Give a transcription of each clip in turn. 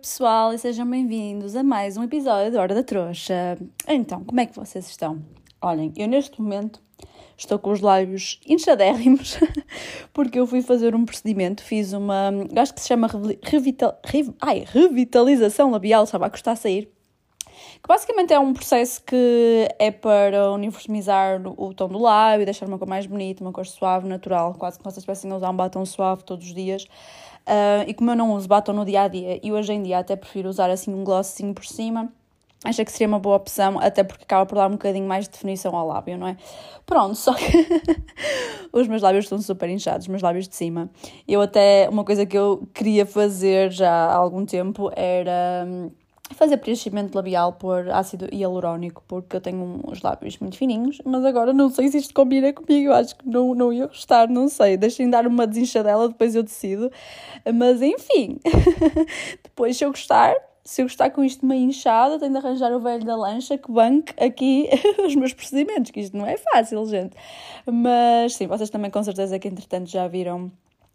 pessoal, e sejam bem-vindos a mais um episódio da Hora da Trouxa. Então, como é que vocês estão? Olhem, eu neste momento estou com os lábios inchadérrimos porque eu fui fazer um procedimento, fiz uma, acho que se chama revital, rev, ai, revitalização labial, estava a custar a sair, que basicamente é um processo que é para uniformizar o tom do lábio, deixar uma cor mais bonita, uma cor suave, natural, quase que vocês estivessem a usar um batom suave todos os dias. Uh, e como eu não uso batom no dia a dia e hoje em dia até prefiro usar assim um glossinho por cima, acho que seria uma boa opção, até porque acaba por dar um bocadinho mais de definição ao lábio, não é? Pronto, só que os meus lábios estão super inchados, os meus lábios de cima. Eu até, uma coisa que eu queria fazer já há algum tempo era hum, fazer preenchimento labial por ácido hialurónico, porque eu tenho uns lábios muito fininhos, mas agora não sei se isto combina comigo, eu acho que não, não ia gostar, não sei. Deixem dar uma desinchadela, depois eu decido. Mas enfim, depois se eu gostar, se eu gostar com isto meio inchado, tenho de arranjar o velho da lancha que banque aqui os meus procedimentos, que isto não é fácil, gente. Mas sim, vocês também com certeza que entretanto já viram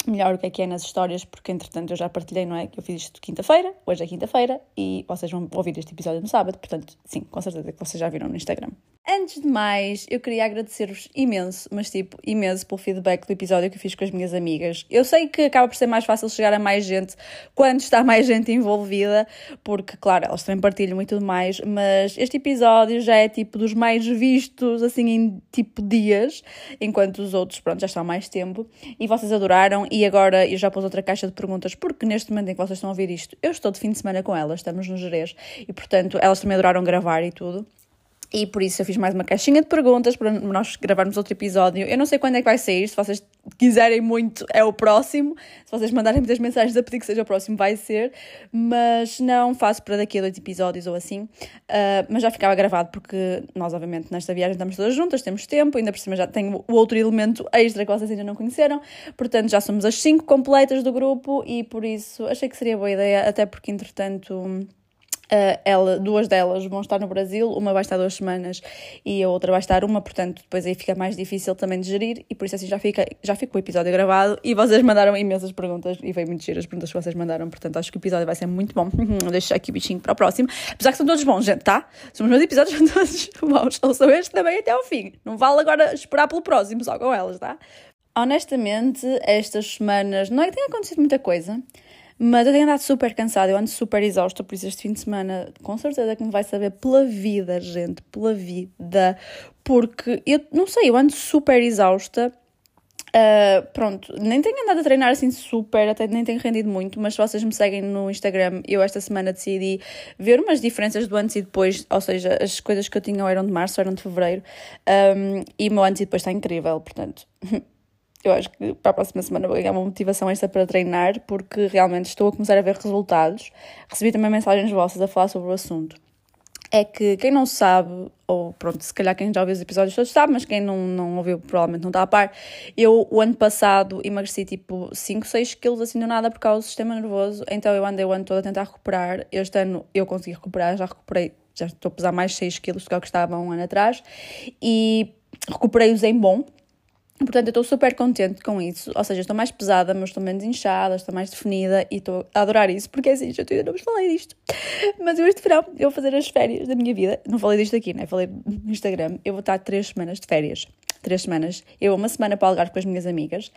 melhor o que é que é nas histórias, porque entretanto eu já partilhei, não é? Que eu fiz isto quinta-feira, hoje é quinta-feira e vocês vão ouvir este episódio no sábado, portanto, sim, com certeza que vocês já viram no Instagram. Antes de mais, eu queria agradecer-vos imenso, mas tipo, imenso pelo feedback do episódio que eu fiz com as minhas amigas. Eu sei que acaba por ser mais fácil chegar a mais gente quando está mais gente envolvida, porque, claro, elas também partilham e tudo mais, mas este episódio já é tipo dos mais vistos, assim, em tipo dias, enquanto os outros, pronto, já estão há mais tempo. E vocês adoraram, e agora eu já pus outra caixa de perguntas, porque neste momento em que vocês estão a ouvir isto, eu estou de fim de semana com elas, estamos no Jerez, e portanto elas também adoraram gravar e tudo. E por isso eu fiz mais uma caixinha de perguntas para nós gravarmos outro episódio. Eu não sei quando é que vai sair, se vocês quiserem muito, é o próximo. Se vocês mandarem muitas mensagens a pedir que seja o próximo, vai ser. Mas não faço para daqui a dois episódios ou assim. Uh, mas já ficava gravado porque nós, obviamente, nesta viagem estamos todas juntas, temos tempo, ainda por cima já tenho o outro elemento extra que vocês ainda não conheceram. Portanto, já somos as cinco completas do grupo e por isso achei que seria boa ideia, até porque entretanto Uh, ela, duas delas vão estar no Brasil, uma vai estar duas semanas e a outra vai estar uma, portanto depois aí fica mais difícil também de gerir e por isso assim já fica, já fica o episódio gravado e vocês mandaram imensas perguntas e veio muito giro as perguntas que vocês mandaram, portanto acho que o episódio vai ser muito bom. Deixo aqui o bichinho para o próximo, apesar que são todos bons, gente, tá? São os meus episódios são todos bons, ouçam este também até ao fim. Não vale agora esperar pelo próximo só com elas, tá? Honestamente, estas semanas não é que tenha acontecido muita coisa. Mas eu tenho andado super cansada, eu ando super exausta, por isso este fim de semana com certeza que me vai saber pela vida, gente, pela vida. Porque eu não sei, eu ando super exausta. Uh, pronto, nem tenho andado a treinar assim super, até nem tenho rendido muito, mas se vocês me seguem no Instagram, eu esta semana decidi ver umas diferenças do antes e depois, ou seja, as coisas que eu tinha eram de março, eram de fevereiro, um, e o meu antes e depois está incrível, portanto. eu acho que para a próxima semana vou ganhar uma motivação extra para treinar, porque realmente estou a começar a ver resultados. Recebi também mensagens vossas a falar sobre o assunto. É que quem não sabe, ou pronto, se calhar quem já ouviu os episódios todos sabe, mas quem não, não ouviu provavelmente não está a par. Eu, o ano passado, emagreci tipo 5, 6 quilos assim do nada por causa do sistema nervoso, então eu andei o ano todo a tentar recuperar. Este ano eu consegui recuperar, já recuperei, já estou a pesar mais 6 quilos do que eu estava um ano atrás, e recuperei-os em bom, Portanto, eu estou super contente com isso. Ou seja, estou mais pesada, mas estou menos inchada, estou mais definida e estou a adorar isso, porque é assim, já ainda não vos falei disto. Mas eu este verão eu vou fazer as férias da minha vida. Não falei disto aqui, né? Falei no Instagram. Eu vou estar três semanas de férias três semanas. Eu uma semana para o Algarve com as minhas amigas,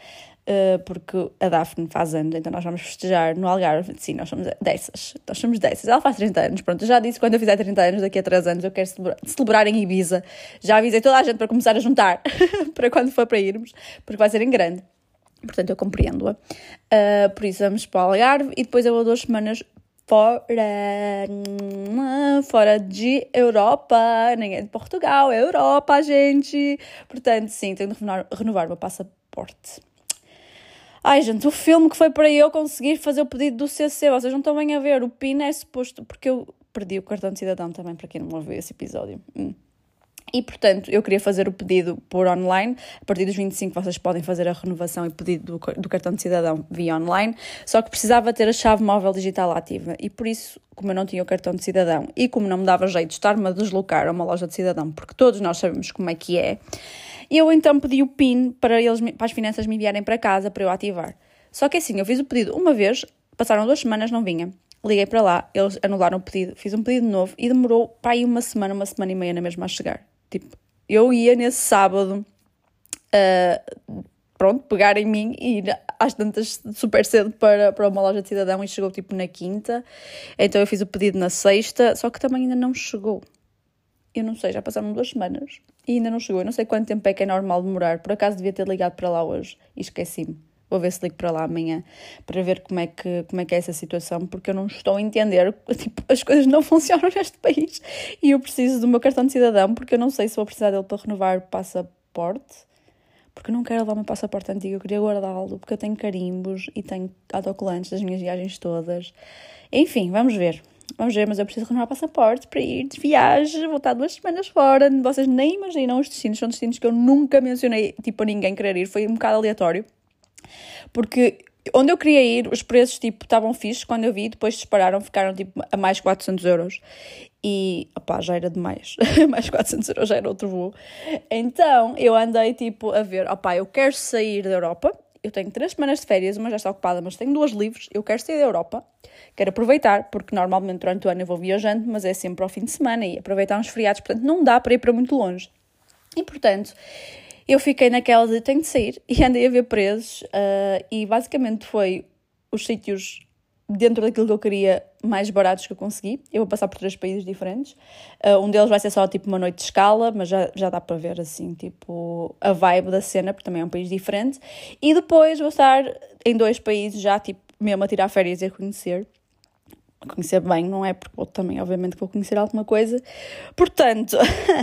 uh, porque a Daphne faz anos, então nós vamos festejar no Algarve. Sim, nós somos dessas. Nós somos dessas. Ela faz 30 anos. Pronto, já disse quando eu fizer 30 anos, daqui a 3 anos, eu quero celebrar, celebrar em Ibiza. Já avisei toda a gente para começar a juntar para quando for para irmos, porque vai ser em grande. Portanto, eu compreendo-a. Uh, por isso, vamos para o Algarve e depois eu vou duas semanas fora, fora de Europa, nem é de Portugal, é Europa, gente. Portanto, sim, tenho de renovar, renovar o meu passaporte. Ai, gente, o filme que foi para eu conseguir fazer o pedido do CC, vocês não estão bem a ver, o PIN é suposto, porque eu perdi o cartão de cidadão também, para quem não ouviu esse episódio. Hum. E, portanto, eu queria fazer o pedido por online. A partir dos 25 vocês podem fazer a renovação e pedido do, do, cartão de cidadão via online. Só que precisava ter a chave móvel digital ativa. E por isso, como eu não tinha o cartão de cidadão e como não me dava jeito de estar-me a deslocar a uma loja de cidadão, porque todos nós sabemos como é que é, eu então pedi o PIN para, eles, para as finanças me enviarem para casa para eu ativar. Só que assim, eu fiz o pedido uma vez, passaram duas semanas, não vinha. Liguei para lá, eles anularam o pedido, fiz um pedido novo e demorou para aí uma semana, uma semana e meia na mesma a chegar. Tipo, eu ia nesse sábado, uh, pronto, pegar em mim e ir às tantas super cedo para, para uma loja de cidadão e chegou tipo na quinta. Então eu fiz o pedido na sexta, só que também ainda não chegou. Eu não sei, já passaram duas semanas e ainda não chegou. Eu não sei quanto tempo é que é normal demorar. Por acaso devia ter ligado para lá hoje e esqueci-me. Vou ver se ligo para lá amanhã para ver como é que, como é, que é essa situação, porque eu não estou a entender. Tipo, as coisas não funcionam neste país e eu preciso do meu cartão de cidadão, porque eu não sei se vou precisar dele para renovar o passaporte. Porque eu não quero levar o meu passaporte antigo, eu queria guardá-lo, porque eu tenho carimbos e tenho autocolantes das minhas viagens todas. Enfim, vamos ver. Vamos ver, mas eu preciso renovar o passaporte para ir de viagem, vou estar duas semanas fora. Vocês nem imaginam os destinos, são destinos que eu nunca mencionei, tipo, a ninguém querer ir, foi um bocado aleatório. Porque onde eu queria ir, os preços tipo estavam fixos quando eu vi, depois dispararam, ficaram tipo a mais 400 euros. E opá, já era demais, mais 400 euros já era outro voo. Então eu andei tipo a ver, opá, eu quero sair da Europa. Eu tenho três semanas de férias, uma já está ocupada, mas tenho duas livres. Eu quero sair da Europa, quero aproveitar, porque normalmente durante o ano eu vou viajando, mas é sempre ao fim de semana e aproveitar uns feriados, portanto não dá para ir para muito longe. E portanto, eu fiquei naquela de tenho de sair e andei a ver preços uh, e basicamente foi os sítios dentro daquilo que eu queria mais baratos que eu consegui. Eu vou passar por três países diferentes. Uh, um deles vai ser só tipo uma noite de escala, mas já, já dá para ver assim, tipo, a vibe da cena, porque também é um país diferente. E depois vou estar em dois países já, tipo, mesmo a tirar férias e a conhecer. Conhecer bem, não é? Porque também, obviamente, vou conhecer alguma coisa. Portanto,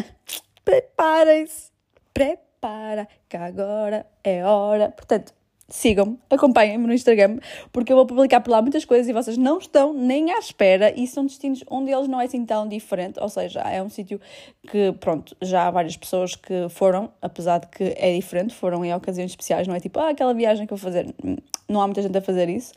preparem-se. Preparem para, que agora é hora. Portanto, sigam-me, acompanhem-me no Instagram, porque eu vou publicar por lá muitas coisas e vocês não estão nem à espera e são destinos onde eles não é assim tão diferente, ou seja, é um sítio que, pronto, já há várias pessoas que foram, apesar de que é diferente, foram em ocasiões especiais, não é tipo, ah, aquela viagem que eu vou fazer, não há muita gente a fazer isso.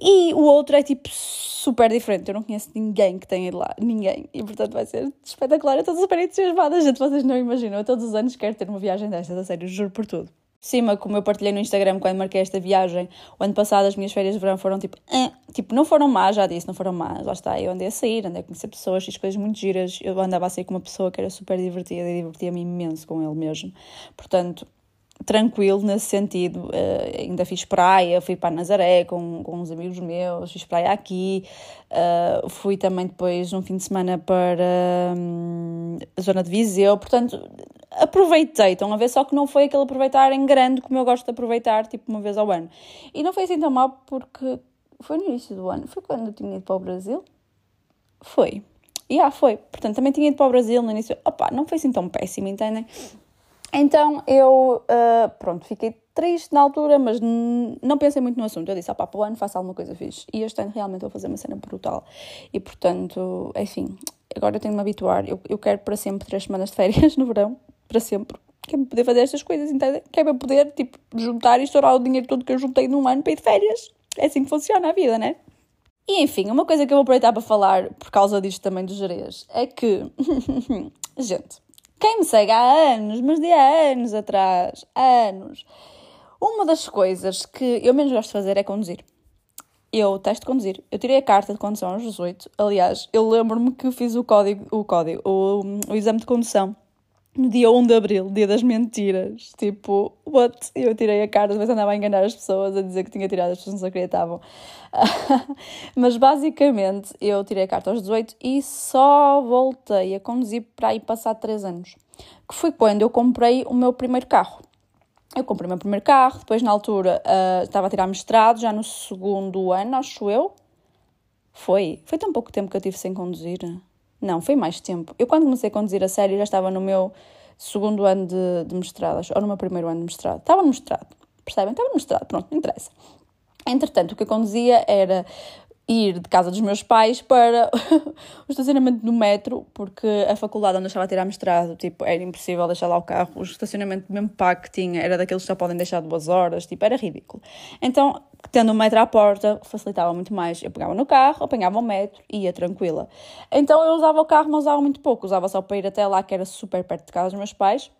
E o outro é tipo super diferente. Eu não conheço ninguém que tenha ido lá. Ninguém. E portanto vai ser espetacular. Eu estou super entusiasmada, gente. Vocês não imaginam. Eu todos os anos quero ter uma viagem destas, a sério, juro por tudo. Cima, como eu partilhei no Instagram quando marquei esta viagem, o ano passado as minhas férias de verão foram tipo, eh, tipo, não foram más, já disse, não foram más, lá está, eu andei a sair, andei a conhecer pessoas, fiz coisas muito giras, eu andava a sair com uma pessoa que era super divertida e divertia-me imenso com ele mesmo, portanto, tranquilo nesse sentido. Uh, ainda fiz praia, fui para Nazaré com, com uns amigos meus, fiz praia aqui. Uh, fui também depois um fim de semana para um, a zona de Viseu. Portanto, aproveitei. Estão a ver, só que não foi aquele aproveitar em grande como eu gosto de aproveitar, tipo uma vez ao ano. E não foi assim tão mal porque foi no início do ano. Foi quando eu tinha ido para o Brasil? Foi. E ah, foi. Portanto, também tinha ido para o Brasil no início. Opa, não foi assim tão péssimo, entendem? Então eu, uh, pronto, fiquei triste na altura, mas não pensei muito no assunto. Eu disse, ah pá, para o ano faço alguma coisa fixe. E este ano realmente vou fazer uma cena brutal. E portanto, enfim, agora eu tenho de me habituar. Eu, eu quero para sempre três semanas de férias no verão, para sempre. Que para poder fazer estas coisas, entende? Que para poder, tipo, juntar e estourar o dinheiro todo que eu juntei num ano para ir de férias. É assim que funciona a vida, né? E enfim, uma coisa que eu vou aproveitar para falar, por causa disto também dos Jerez, é que, gente, quem me segue há anos, mas de anos atrás, anos, uma das coisas que eu menos gosto de fazer é conduzir. Eu testo conduzir. Eu tirei a carta de condução aos 18. Aliás, eu lembro-me que fiz o código, o código, o, o exame de condução no dia 1 de Abril, dia das mentiras. Tipo, what? Eu tirei a carta, depois andava a enganar as pessoas, a dizer que tinha tirado, as pessoas não se acreditavam. Mas basicamente, eu tirei a carta aos 18 e só voltei a conduzir para aí passar 3 anos. Que foi quando eu comprei o meu primeiro carro. Eu comprei o meu primeiro carro, depois na altura uh, estava a tirar mestrado, já no segundo ano, acho eu. Foi. Foi tão pouco tempo que eu tive sem conduzir. Não, foi mais tempo. Eu, quando comecei a conduzir a sério, já estava no meu segundo ano de, de mestrado, ou no meu primeiro ano de mestrado. Estava no mestrado, percebem? Estava no mestrado, pronto, não interessa. Entretanto, o que eu conduzia era ir de casa dos meus pais para o estacionamento do metro, porque a faculdade onde eu estava a tirar mestrado, tipo, era impossível deixar lá o carro. O estacionamento mesmo pago que tinha era daqueles que só podem deixar duas horas, tipo, era ridículo. Então, tendo o metro à porta, facilitava muito mais. Eu pegava no carro, apanhava o metro e ia tranquila. Então eu usava o carro, mas usava muito pouco. Usava só para ir até lá, que era super perto de casa dos meus pais.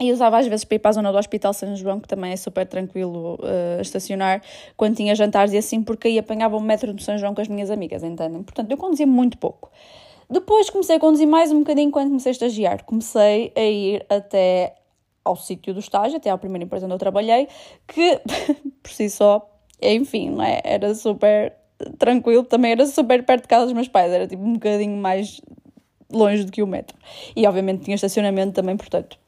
E usava às vezes para ir para a zona do Hospital São João, que também é super tranquilo uh, estacionar, quando tinha jantares e assim, porque aí apanhava o metro do São João com as minhas amigas, entendem? Portanto, eu conduzia muito pouco. Depois comecei a conduzir mais um bocadinho quando comecei a estagiar. Comecei a ir até ao sítio do estágio, até à primeira empresa onde eu trabalhei, que por si só, enfim, não é? era super tranquilo, também era super perto de casa dos meus pais, era tipo um bocadinho mais longe do que o metro. E obviamente tinha estacionamento também, portanto,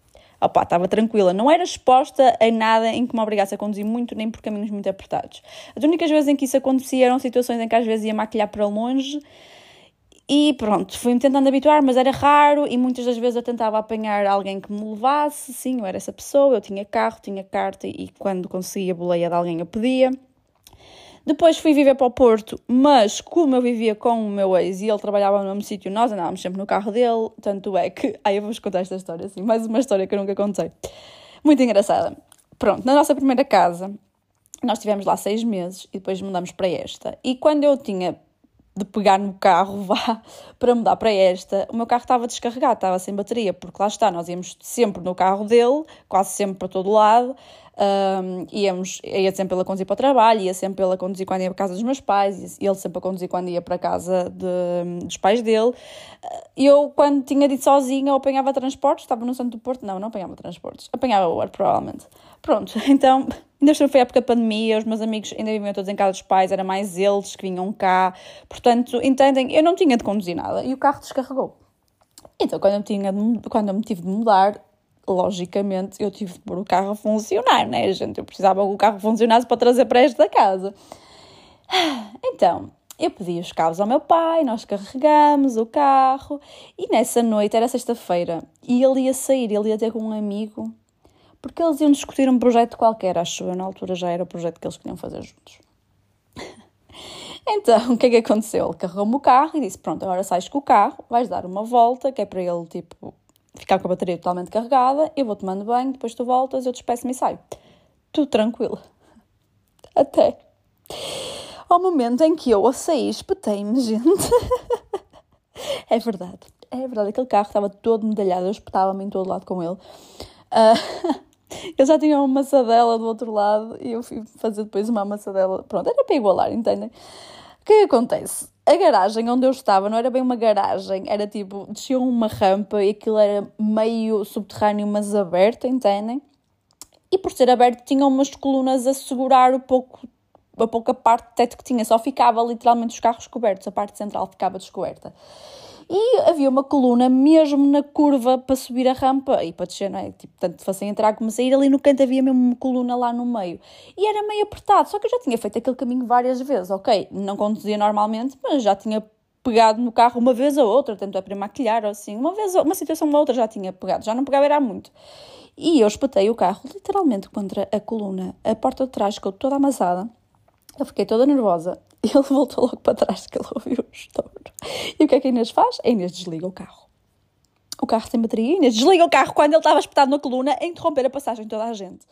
opá, estava tranquila. Não era exposta a nada em que me obrigasse a conduzir muito, nem por caminhos muito apertados. As únicas vezes em que isso acontecia eram situações em que às vezes ia maquilhar para longe e pronto, fui-me tentando habituar, mas era raro e muitas das vezes eu tentava apanhar alguém que me levasse. Sim, eu era essa pessoa, eu tinha carro, tinha carta e quando conseguia boleia de alguém eu pedia. Depois fui viver para o Porto, mas como eu vivia com o meu ex e ele trabalhava no mesmo sítio, nós andávamos sempre no carro dele, tanto é que. Ai, eu vou-vos contar esta história assim, mais uma história que eu nunca contei. Muito engraçada. Pronto, na nossa primeira casa, nós estivemos lá seis meses e depois mudamos para esta. E quando eu tinha de pegar no carro, vá, para mudar para esta, o meu carro estava descarregado, estava sem bateria, porque lá está, nós íamos sempre no carro dele, quase sempre para todo lado, um, íamos, ia sempre ele a conduzir para o trabalho, ia sempre ele a conduzir quando ia para a casa dos meus pais, e ele sempre a conduzir quando ia para casa de, dos pais dele. Eu, quando tinha ir sozinha, eu apanhava transportes, estava no centro do Porto, não, não apanhava transportes, apanhava Uber, provavelmente. Pronto, então, ainda foi a época da pandemia, os meus amigos ainda viviam todos em casa dos pais, era mais eles que vinham cá, portanto, entendem, eu não tinha de conduzir nada, e o carro descarregou. Então, quando eu, tinha, quando eu me tive de mudar, logicamente, eu tive de pôr o carro a funcionar, né, gente? Eu precisava que o carro funcionasse para trazer para esta casa. Então, eu pedi os cabos ao meu pai, nós carregamos o carro e nessa noite, era sexta-feira, e ele ia sair, ele ia ter com um amigo, porque eles iam discutir um projeto qualquer, acho eu, na altura já era o projeto que eles queriam fazer juntos. Então, o que é que aconteceu? Ele carregou-me o carro e disse: Pronto, agora sais com o carro, vais dar uma volta, que é para ele, tipo, ficar com a bateria totalmente carregada, eu vou tomando banho, depois tu voltas, eu despeço-me e saio. Tudo tranquilo. Até ao momento em que eu a saí, espetei-me, gente. é verdade, é verdade. Aquele carro estava todo medalhado, eu espetava-me em todo lado com ele. Uh, eu já tinha uma amassadela do outro lado e eu fui fazer depois uma amassadela. Pronto, era para igualar, entendem? O que, é que acontece? A garagem onde eu estava não era bem uma garagem, era tipo, descia uma rampa e aquilo era meio subterrâneo, mas aberto, entendem? E por ser aberto tinha umas colunas a segurar o pouco, a pouca parte de teto que tinha, só ficava literalmente os carros cobertos, a parte central ficava descoberta. E havia uma coluna mesmo na curva para subir a rampa e para descer, não é? Tipo, tanto fossem entrar como sair, ali no canto havia mesmo uma coluna lá no meio. E era meio apertado, só que eu já tinha feito aquele caminho várias vezes, ok? Não conduzia normalmente, mas já tinha pegado no carro uma vez ou outra, tanto é para maquilhar ou assim, uma vez, uma situação ou outra já tinha pegado, já não pegava era muito. E eu espetei o carro literalmente contra a coluna, a porta de trás ficou toda amassada, eu fiquei toda nervosa e ele voltou logo para trás, que ele ouviu o estouro. E o que é que a Inês faz? A Inês desliga o carro. O carro tem bateria, a Inês desliga o carro quando ele estava espetado na coluna a interromper a passagem de toda a gente.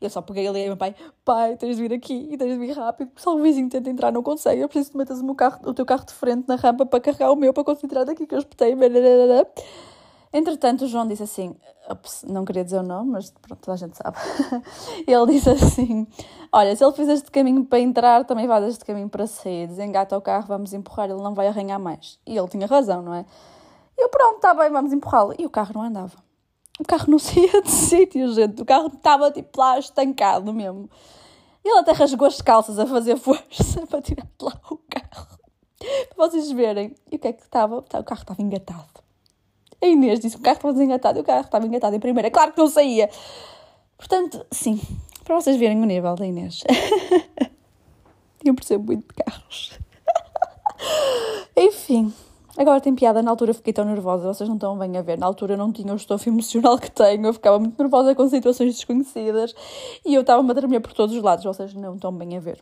Eu só peguei ali e meu pai, pai, tens de vir aqui e tens de vir rápido, porque só o vizinho tenta entrar, não consegue. Eu preciso que metas o, meu carro, o teu carro de frente na rampa para carregar o meu, para conseguir entrar daqui que eu espetei. Entretanto, o João disse assim: ups, não queria dizer o nome, mas pronto, toda a gente sabe. ele disse assim: Olha, se ele fizer este caminho para entrar, também faz este caminho para sair. Desengata o carro, vamos empurrar, ele não vai arranhar mais. E ele tinha razão, não é? E eu, pronto, está bem, vamos empurrá-lo. E o carro não andava. O carro não saía de sítio, gente. O carro estava tipo lá estancado mesmo. Ele até rasgou as calças a fazer força para tirar de lá o carro. Para vocês verem. E o que é que estava? O carro estava engatado. A Inês disse que o carro estava desengatado e o carro estava engatado em primeira. Claro que não saía. Portanto, sim, para vocês verem o nível da Inês. Eu percebo muito de carros. Enfim, agora tem piada. Na altura fiquei tão nervosa, vocês não estão bem a ver. Na altura não tinha o estofo emocional que tenho, eu ficava muito nervosa com situações desconhecidas e eu estava-me a tremer por todos os lados, vocês não estão bem a ver.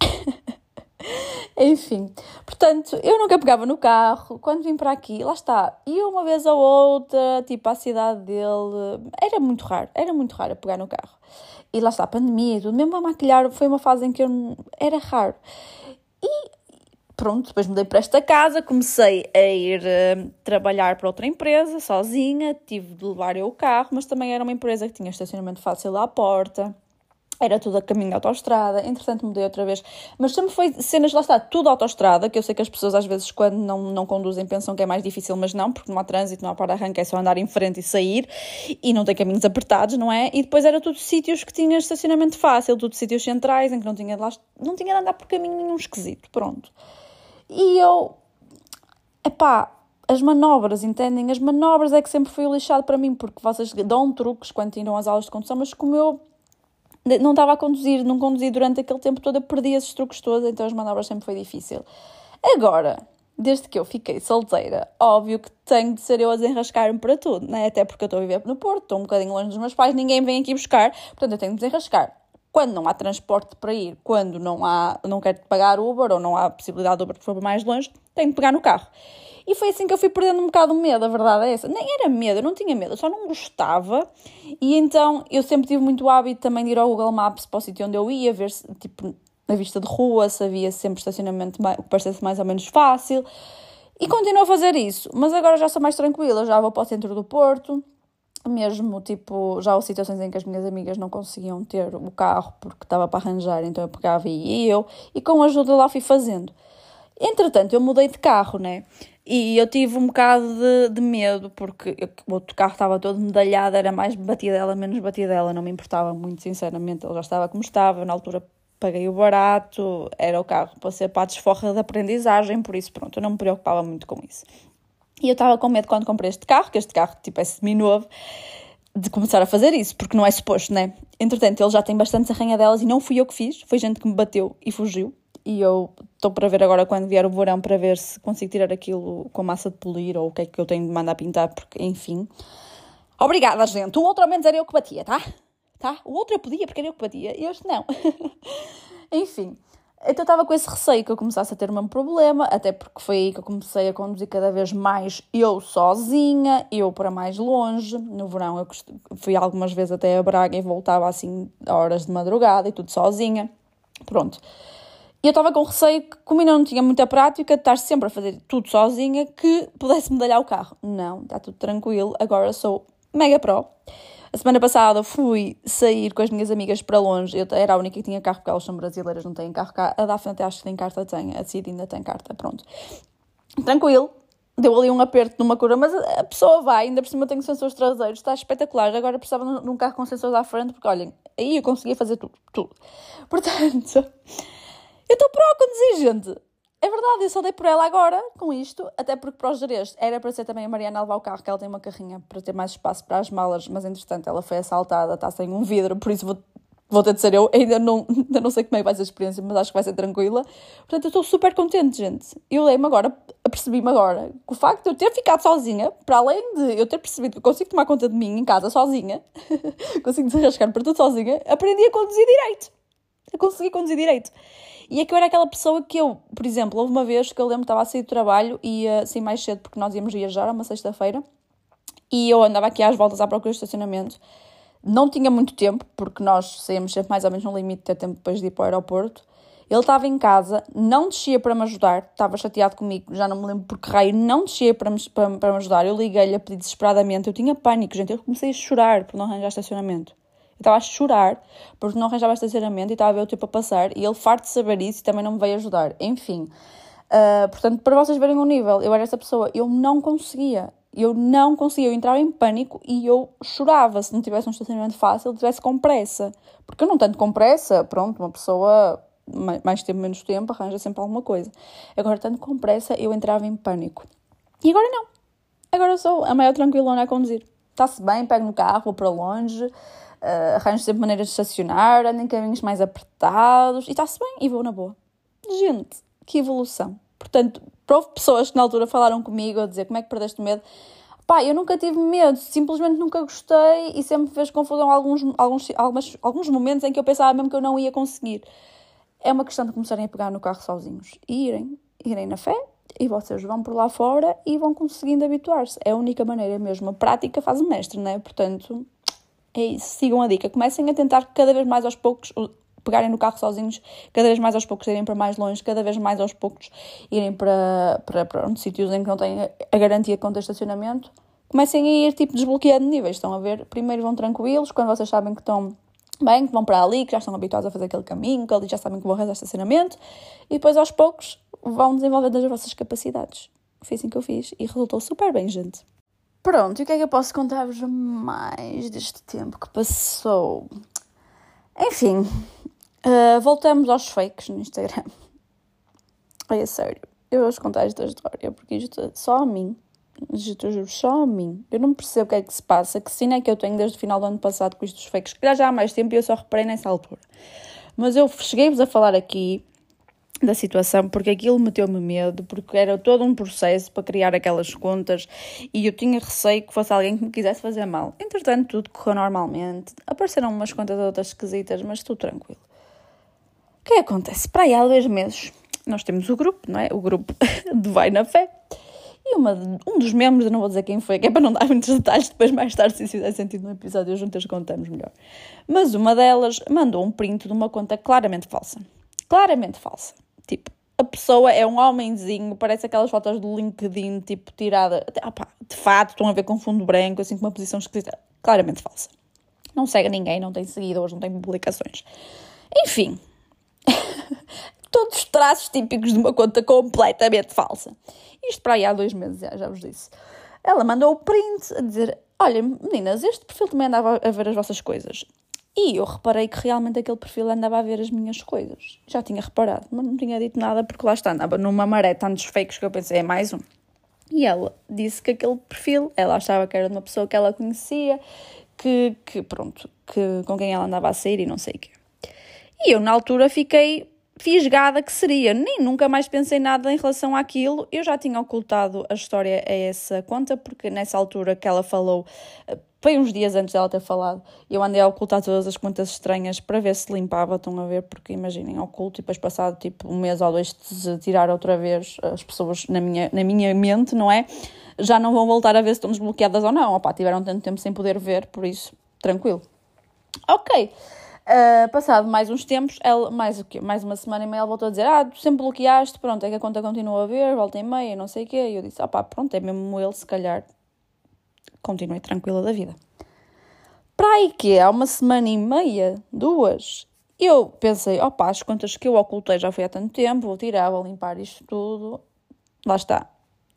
Enfim, portanto, eu nunca pegava no carro. Quando vim para aqui, lá está, ia uma vez ou outra, tipo, à cidade dele. Era muito raro, era muito raro pegar no carro. E lá está, a pandemia tudo. Mesmo a maquilhar foi uma fase em que eu era raro. E pronto, depois mudei para esta casa, comecei a ir uh, trabalhar para outra empresa sozinha, tive de levar eu o carro, mas também era uma empresa que tinha estacionamento fácil à porta era tudo a caminho da autostrada, entretanto mudei outra vez, mas sempre foi cenas, lá está, tudo autostrada, que eu sei que as pessoas às vezes quando não, não conduzem pensam que é mais difícil, mas não, porque não há trânsito, não há para-arranca, é só andar em frente e sair, e não tem caminhos apertados, não é? E depois era tudo sítios que tinha estacionamento fácil, tudo sítios centrais, em que não tinha de, lá, não tinha de andar por caminho nenhum esquisito, pronto. E eu, epá, as manobras, entendem? As manobras é que sempre foi lixado para mim, porque vocês dão truques quando tiram as aulas de condução, mas como eu não estava a conduzir, não conduzi durante aquele tempo todo, perdi esses truques todos, então as manobras sempre foi difícil. Agora, desde que eu fiquei solteira, óbvio que tenho de ser eu a desenrascar-me para tudo, né? Até porque eu estou a viver no Porto, estou um bocadinho longe dos meus pais, ninguém vem aqui buscar, portanto eu tenho de desenrascar. Quando não há transporte para ir, quando não há, não quero pagar Uber ou não há possibilidade de Uber que for mais longe, tenho de pegar no carro. E foi assim que eu fui perdendo um bocado o medo, a verdade é essa. Nem era medo, eu não tinha medo, eu só não gostava. E então eu sempre tive muito hábito também de ir ao Google Maps para o sítio onde eu ia, ver se, tipo, na vista de rua, se havia sempre estacionamento que parecesse mais ou menos fácil. E continuo a fazer isso, mas agora já sou mais tranquila, já vou para o centro do Porto, mesmo tipo, já houve situações em que as minhas amigas não conseguiam ter o carro porque estava para arranjar, então eu pegava e eu, e com a ajuda lá fui fazendo. Entretanto, eu mudei de carro, né? E eu tive um bocado de, de medo, porque eu, o outro carro estava todo medalhado, era mais batidela, menos batidela, não me importava muito, sinceramente. Ele já estava como estava, na altura paguei o barato, era o carro para ser para a desforra da aprendizagem, por isso, pronto, eu não me preocupava muito com isso. E eu estava com medo quando comprei este carro, que este carro tipo é semi-novo, de começar a fazer isso, porque não é suposto, né? Entretanto, ele já tem bastantes arranhadelas e não fui eu que fiz, foi gente que me bateu e fugiu e eu estou para ver agora quando vier o verão para ver se consigo tirar aquilo com massa de polir ou o que é que eu tenho de mandar pintar, porque enfim. Obrigada, gente. O outro ao menos era eu que batia, tá? Tá? O outro eu podia porque era eu que batia este não. enfim. Então estava com esse receio que eu começasse a ter o mesmo problema, até porque foi aí que eu comecei a conduzir cada vez mais eu sozinha, eu para mais longe. No verão eu fui algumas vezes até a Braga e voltava assim a horas de madrugada e tudo sozinha. Pronto. E eu estava com receio que, como ainda não tinha muita prática, de estar sempre a fazer tudo sozinha, que pudesse medalhar o carro. Não, está tudo tranquilo, agora sou mega pro. A semana passada fui sair com as minhas amigas para longe. Eu era a única que tinha carro, porque elas são brasileiras, não têm carro cá. A da frente acho que tem carta, tem. A Cid ainda tem carta, pronto. Tranquilo. Deu ali um aperto numa cura, mas a pessoa vai, ainda por cima tenho sensores traseiros, está espetacular. Agora precisava de um carro com sensores à frente, porque olhem, aí eu conseguia fazer tudo, tudo. Portanto, eu estou pro a conduzir, gente. É verdade, eu só dei por ela agora com isto, até porque para os gerês era para ser também a Mariana a levar o carro, que ela tem uma carrinha para ter mais espaço para as malas, mas entretanto ela foi assaltada, está sem um vidro, por isso vou, vou ter de ser eu. Ainda não, ainda não sei como é que vai ser a experiência, mas acho que vai ser tranquila. Portanto, eu estou super contente, gente. Eu dei-me agora, apercebi-me agora que o facto de eu ter ficado sozinha, para além de eu ter percebido que consigo tomar conta de mim em casa sozinha, consigo desarrascar para tudo sozinha, aprendi a conduzir direito. Eu consegui conduzir direito. E é que eu era aquela pessoa que eu, por exemplo, houve uma vez que eu lembro que estava a sair do trabalho e ia sair mais cedo porque nós íamos viajar, uma sexta-feira, e eu andava aqui às voltas à procura de estacionamento. Não tinha muito tempo, porque nós saímos sempre mais ou menos no limite de ter tempo depois de ir para o aeroporto. Ele estava em casa, não descia para me ajudar, estava chateado comigo, já não me lembro porque raio, não descia para me, para, para me ajudar. Eu liguei-lhe a pedir desesperadamente, eu tinha pânico, gente, eu comecei a chorar por não arranjar estacionamento estava a chorar porque não arranjava estacionamento e estava a ver o tempo a passar e ele farto de saber isso e também não me veio ajudar. Enfim, uh, portanto, para vocês verem o nível, eu era essa pessoa, eu não conseguia. Eu não conseguia, eu entrava em pânico e eu chorava se não tivesse um estacionamento fácil, tivesse com pressa. Porque eu não tanto com pressa, pronto, uma pessoa mais tempo, menos tempo, arranja sempre alguma coisa. Agora, tanto com pressa, eu entrava em pânico. E agora não. Agora sou a maior tranquilona a conduzir. Está-se bem, pego no carro, vou para longe, uh, arranjo sempre maneiras de estacionar, ando em caminhos mais apertados e está-se bem e vou na boa. Gente, que evolução. Portanto, houve pessoas que na altura falaram comigo a dizer como é que perdeste medo. Pá, eu nunca tive medo, simplesmente nunca gostei e sempre fez confusão alguns, alguns, alguns, alguns momentos em que eu pensava mesmo que eu não ia conseguir. É uma questão de começarem a pegar no carro sozinhos e irem, irem na fé e vocês vão por lá fora e vão conseguindo habituar-se. É a única maneira mesmo. A prática faz o mestre, não é? Portanto, é isso, sigam a dica. Comecem a tentar cada vez mais aos poucos pegarem no carro sozinhos, cada vez mais aos poucos irem para mais longe, cada vez mais aos poucos irem para, para, para um, sítios em que não têm a garantia de conta estacionamento, comecem a ir tipo desbloqueando níveis. Estão a ver? Primeiro vão tranquilos, quando vocês sabem que estão bem, que vão para ali, que já estão habituados a fazer aquele caminho, que ali já sabem que vão rezar estacionamento, e depois aos poucos vão desenvolvendo as vossas capacidades. Foi assim que eu fiz e resultou super bem, gente. Pronto, e o que é que eu posso contar-vos mais deste tempo que passou? Enfim, uh, voltamos aos fakes no Instagram. É sério, eu vou contar esta história porque isto é só a mim. Isto eu juro, só a mim. Eu não percebo o que é que se passa, que sino é que eu tenho desde o final do ano passado com dos fakes, que já há mais tempo e eu só reparei nessa altura. Mas eu cheguei-vos a falar aqui da situação, porque aquilo meteu-me medo, porque era todo um processo para criar aquelas contas e eu tinha receio que fosse alguém que me quisesse fazer mal. Entretanto, tudo correu normalmente, apareceram umas contas outras esquisitas, mas tudo tranquilo. O que acontece? Para aí há dois meses, nós temos o grupo, não é? O grupo de Vai na Fé. E uma, um dos membros, eu não vou dizer quem foi, que é para não dar muitos detalhes, depois mais tarde, se fizer sentido no episódio, juntas contamos melhor. Mas uma delas mandou um print de uma conta claramente falsa. Claramente falsa Tipo, a pessoa é um homenzinho, parece aquelas fotos do LinkedIn, tipo, tirada opa, de fato, estão a ver com fundo branco, assim, com uma posição esquisita. Claramente falsa. Não segue ninguém, não tem seguidores, não tem publicações. Enfim, todos os traços típicos de uma conta completamente falsa. Isto para aí há dois meses, já, já vos disse. Ela mandou o print a dizer: Olha, meninas, este perfil também andava a ver as vossas coisas. E eu reparei que realmente aquele perfil andava a ver as minhas coisas. Já tinha reparado, mas não tinha dito nada porque lá está, andava numa maré tantos fakes que eu pensei, é mais um. E ela disse que aquele perfil, ela achava que era de uma pessoa que ela conhecia, que, que pronto, que, com quem ela andava a sair e não sei o quê. E eu na altura fiquei fisgada que seria, nem nunca mais pensei nada em relação àquilo. Eu já tinha ocultado a história a essa conta, porque nessa altura que ela falou, foi uns dias antes dela ter falado. Eu andei a ocultar todas as contas estranhas para ver se limpava, estão a ver, porque imaginem, oculto e depois passado tipo um mês ou dois de tirar outra vez as pessoas na minha, na minha mente, não é? Já não vão voltar a ver se estão desbloqueadas ou não. Opá, tiveram tanto tempo sem poder ver, por isso, tranquilo. Ok. Uh, passado mais uns tempos, ela, mais o quê? Mais uma semana e meia, ela voltou a dizer: Ah, tu sempre bloqueaste, pronto, é que a conta continua a ver, volta e meia, não sei o quê. E eu disse: Ah, pronto, é mesmo ele, se calhar continuei tranquila da vida. Para que há uma semana e meia, duas, eu pensei, opa, as contas que eu ocultei já foi há tanto tempo, vou tirar, vou limpar isto tudo. Lá está.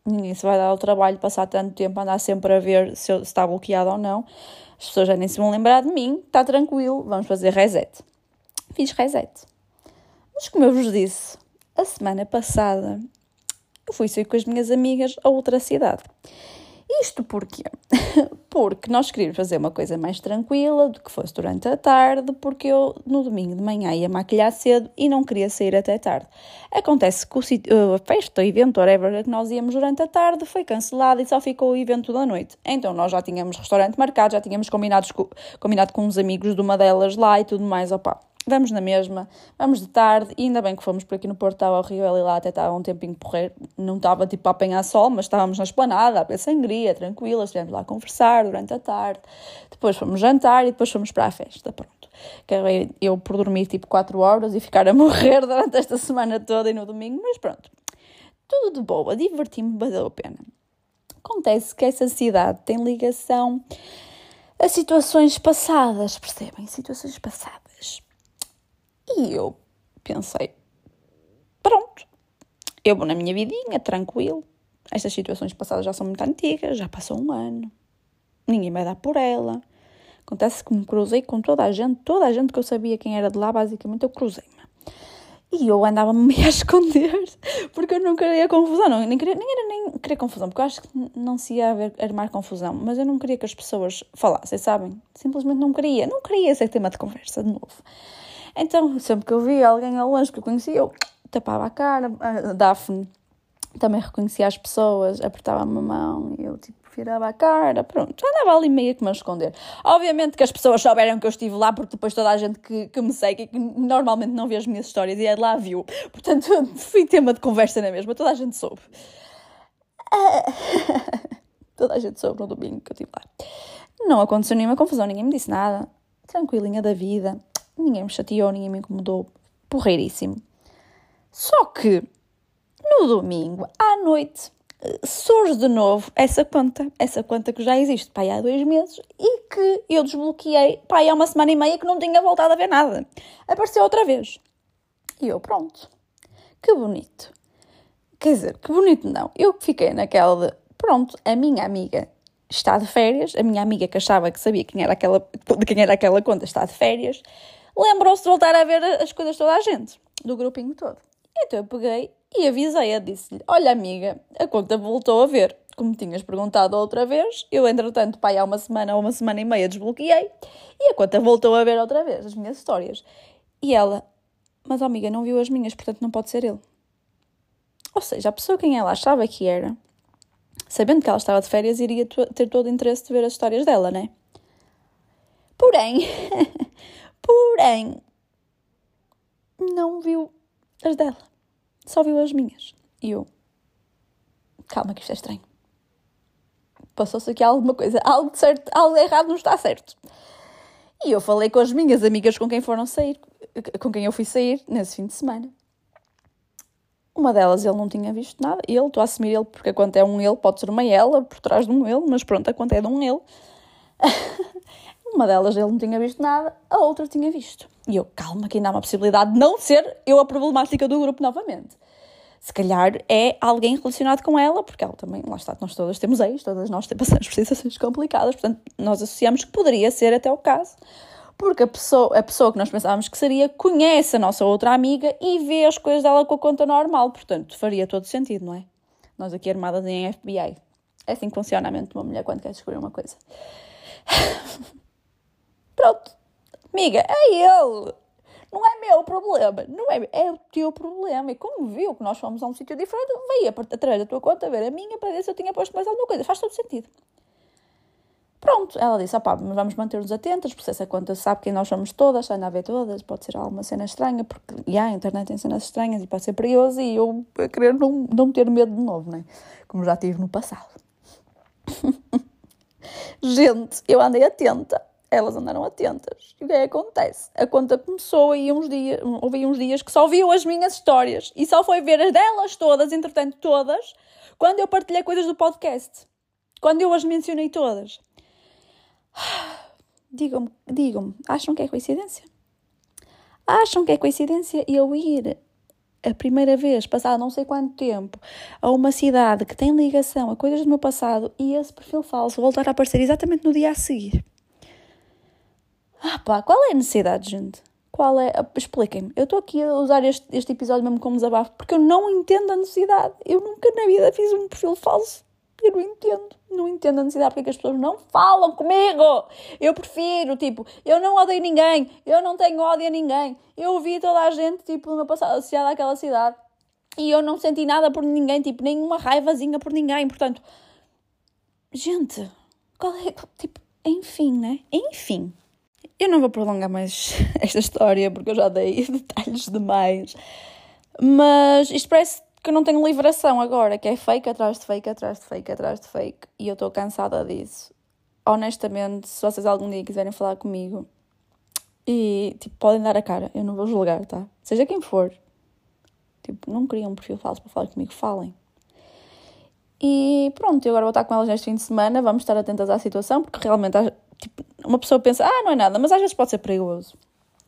Ninguém se vai dar o trabalho de passar tanto tempo a andar sempre a ver se, eu, se está bloqueado ou não. As pessoas já nem se vão lembrar de mim, está tranquilo, vamos fazer reset. Fiz reset. Mas como eu vos disse, a semana passada eu fui sair com as minhas amigas a outra cidade. Isto porquê? porque nós queríamos fazer uma coisa mais tranquila, do que fosse durante a tarde, porque eu no domingo de manhã ia maquilhar cedo e não queria sair até tarde. Acontece que o a festa, o evento, whatever, que nós íamos durante a tarde foi cancelado e só ficou o evento da noite. Então nós já tínhamos restaurante marcado, já tínhamos combinado, combinado com uns amigos de uma delas lá e tudo mais, opá vamos na mesma, vamos de tarde, e ainda bem que fomos por aqui no Porto, estava Rio, e lá até estava um tempinho porrer, não estava tipo a apanhar sol, mas estávamos na esplanada, a beber sangria, tranquila, estivemos lá a conversar durante a tarde, depois fomos jantar e depois fomos para a festa, pronto. Acabei eu por dormir tipo 4 horas e ficar a morrer durante esta semana toda e no domingo, mas pronto, tudo de boa, diverti-me, valeu a pena. Acontece que essa cidade tem ligação a situações passadas, percebem? Situações passadas. E eu pensei: pronto, eu vou na minha vidinha, tranquilo. Estas situações passadas já são muito antigas, já passou um ano, ninguém vai dar por ela. Acontece que me cruzei com toda a gente, toda a gente que eu sabia quem era de lá, basicamente eu cruzei-me. E eu andava-me a esconder, porque eu não queria confusão, não, nem, queria, nem era nem querer confusão, porque eu acho que não se ia haver, armar confusão, mas eu não queria que as pessoas falassem, sabem? Simplesmente não queria, não queria ser tema de conversa de novo. Então, sempre que eu via alguém ao longe que eu conhecia, eu tapava a cara, a Daphne também reconhecia as pessoas, apertava-me a mão e eu tipo virava a cara, pronto, andava ali meio que me a esconder. Obviamente que as pessoas souberam que eu estive lá, porque depois toda a gente que, que me segue, que normalmente não vê as minhas histórias e é de lá viu. Portanto, fui tema de conversa na mesma, toda a gente soube. toda a gente soube no domingo que eu estive lá. Não aconteceu nenhuma confusão, ninguém me disse nada. Tranquilinha da vida ninguém me chateou, ninguém me incomodou, porreiríssimo. Só que no domingo, à noite, surge de novo essa conta, essa conta que já existe pai, há dois meses e que eu desbloqueei pai, há uma semana e meia que não tinha voltado a ver nada. Apareceu outra vez. E eu, pronto, que bonito. Quer dizer, que bonito não. Eu fiquei naquela de, pronto, a minha amiga está de férias, a minha amiga que achava que sabia quem era aquela, de quem era aquela conta está de férias, lembrou-se de voltar a ver as coisas toda a gente, do grupinho todo. Então eu peguei e avisei-a, disse-lhe: Olha, amiga, a conta voltou a ver. Como tinhas perguntado outra vez, eu, entretanto, pai, há uma semana ou uma semana e meia desbloqueei e a conta voltou a ver outra vez as minhas histórias. E ela: Mas, oh, amiga, não viu as minhas, portanto não pode ser ele. Ou seja, a pessoa quem ela achava que era, sabendo que ela estava de férias, iria ter todo o interesse de ver as histórias dela, né? Porém, porém, não viu as dela só viu as minhas. E eu, calma que isto é estranho. Passou-se aqui alguma coisa, algo de certo, algo de errado não está certo. E eu falei com as minhas amigas com quem foram sair, com quem eu fui sair nesse fim de semana. Uma delas ele não tinha visto nada. Ele, estou a assumir ele porque a conta é um ele, pode ser uma ela por trás de um ele, mas pronto, a conta é de um ele. Uma delas ele não tinha visto nada, a outra tinha visto. E eu, calma, que ainda há uma possibilidade de não ser eu a problemática do grupo novamente. Se calhar é alguém relacionado com ela, porque ela também, lá está, nós todas temos ex, todas nós passamos por situações complicadas, portanto, nós associamos que poderia ser até o caso, porque a pessoa, a pessoa que nós pensávamos que seria conhece a nossa outra amiga e vê as coisas dela com a conta normal, portanto, faria todo sentido, não é? Nós aqui armadas em FBI. É assim que funciona a mente de uma mulher quando quer descobrir uma coisa. Pronto, amiga, é ele. Não é meu problema, não é, é o teu problema. E como viu que nós fomos a um sítio diferente, veio atrás da tua conta ver a minha para ver se eu tinha posto mais alguma coisa. Faz todo sentido. Pronto, ela disse: opá, mas vamos manter-nos atentos, porque essa conta sabe quem nós somos todas, anda a ver todas, pode ser alguma cena estranha, porque já, a internet tem cenas estranhas e pode ser perigoso e eu a querer não, não ter medo de novo, né? Como já tive no passado. Gente, eu andei atenta elas andaram atentas. E o que é que acontece? A conta começou aí uns dias, houve uns dias que só viu as minhas histórias e só foi ver as delas todas, entretanto todas, quando eu partilhei coisas do podcast. Quando eu as mencionei todas. Digam-me, digam-me, acham que é coincidência? Acham que é coincidência eu ir a primeira vez, passado não sei quanto tempo, a uma cidade que tem ligação a coisas do meu passado e esse perfil falso voltar a aparecer exatamente no dia a seguir? Ah pá, qual é a necessidade, gente? Qual é? Expliquem-me. Eu estou aqui a usar este, este episódio mesmo como desabafo porque eu não entendo a necessidade. Eu nunca na vida fiz um perfil falso. Eu não entendo. Não entendo a necessidade porque as pessoas não falam comigo. Eu prefiro, tipo, eu não odeio ninguém. Eu não tenho ódio a ninguém. Eu ouvi toda a gente, tipo, no meu passado associada àquela cidade. E eu não senti nada por ninguém, tipo, nenhuma raivazinha por ninguém. Portanto, gente, qual é, tipo, enfim, né? Enfim. Eu não vou prolongar mais esta história porque eu já dei detalhes demais. Mas isto parece que eu não tenho liberação agora, que é fake atrás de fake, atrás de fake, atrás de fake. E eu estou cansada disso. Honestamente, se vocês algum dia quiserem falar comigo e tipo, podem dar a cara, eu não vou julgar, tá? Seja quem for. Tipo, não criam um perfil falso para falar comigo, falem. E pronto, eu agora vou estar com elas neste fim de semana, vamos estar atentas à situação, porque realmente tipo, uma pessoa pensa, ah, não é nada, mas às vezes pode ser perigoso.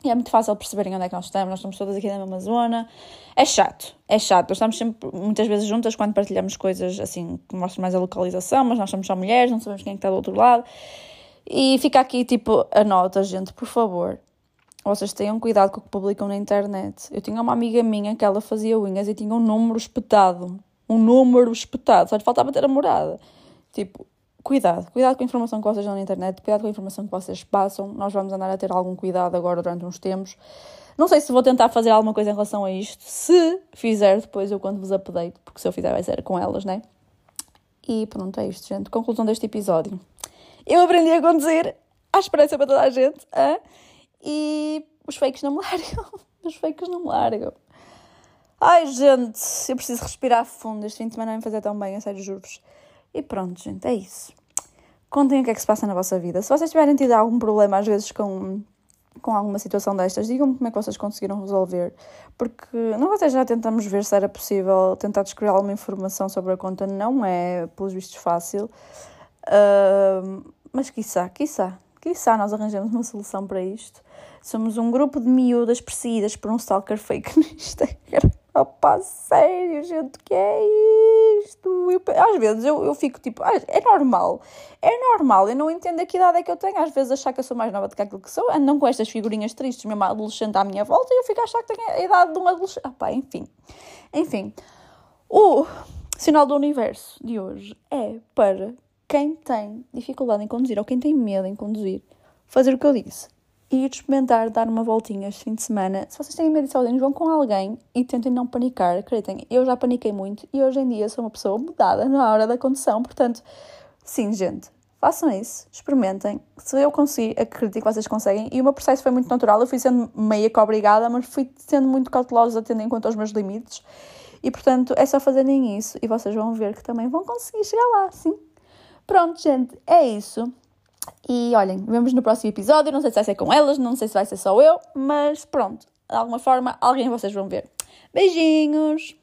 E é muito fácil perceberem onde é que nós estamos, nós estamos todas aqui na mesma zona. É chato, é chato. Nós estamos sempre, muitas vezes juntas quando partilhamos coisas assim que mostram mais a localização, mas nós somos só mulheres, não sabemos quem é que está do outro lado. E fica aqui tipo a nota, gente, por favor. Vocês tenham cuidado com o que publicam na internet. Eu tinha uma amiga minha que ela fazia unhas e tinha um número espetado. Um número espetado, só lhe faltava ter a morada. Tipo, cuidado, cuidado com a informação que vocês dão na internet, cuidado com a informação que vocês passam. Nós vamos andar a ter algum cuidado agora durante uns tempos. Não sei se vou tentar fazer alguma coisa em relação a isto. Se fizer, depois eu quando vos update, porque se eu fizer vai ser com elas, né? E pronto, é isto, gente. Conclusão deste episódio. Eu aprendi a conduzir à esperança para toda a gente. Hein? E os fakes não me largam. Os fakes não me largam. Ai, gente, eu preciso respirar fundo. Este fim de semana vai me fazer tão bem, a sério, juro-vos. E pronto, gente, é isso. Contem o que é que se passa na vossa vida. Se vocês tiverem tido algum problema, às vezes, com com alguma situação destas, digam-me como é que vocês conseguiram resolver, porque nós até já tentamos ver se era possível tentar descobrir alguma informação sobre a conta, não é, pelos vistos, fácil, uh, mas quiçá, quiçá, quiçá nós arranjamos uma solução para isto. Somos um grupo de miúdas perseguidas por um stalker fake no Instagram. Opa, sério, gente, que é isto? Eu, às vezes eu, eu fico tipo, ah, é normal, é normal, eu não entendo a que idade é que eu tenho, às vezes achar que eu sou mais nova do que aquilo que sou, andam com estas figurinhas tristes, mesmo adolescente à minha volta, e eu fico a achar que tenho a idade de um adolescente. Opa, enfim, enfim, o sinal do universo de hoje é para quem tem dificuldade em conduzir ou quem tem medo em conduzir, fazer o que eu disse ir experimentar dar uma voltinha este fim de semana. Se vocês têm medo de sozinhos, vão com alguém e tentem não panicar. Acreditem, eu já paniquei muito e hoje em dia sou uma pessoa mudada na hora da condução. Portanto, sim, gente, façam isso, experimentem. Se eu conseguir, acredito que vocês conseguem. E o meu processo foi muito natural. Eu fui sendo meia que obrigada, mas fui sendo muito cautelosa, tendo em conta os meus limites. E portanto, é só fazerem isso e vocês vão ver que também vão conseguir chegar lá, sim. Pronto, gente, é isso. E olhem, vemos no próximo episódio. Não sei se vai ser com elas, não sei se vai ser só eu, mas pronto, de alguma forma, alguém vocês vão ver. Beijinhos!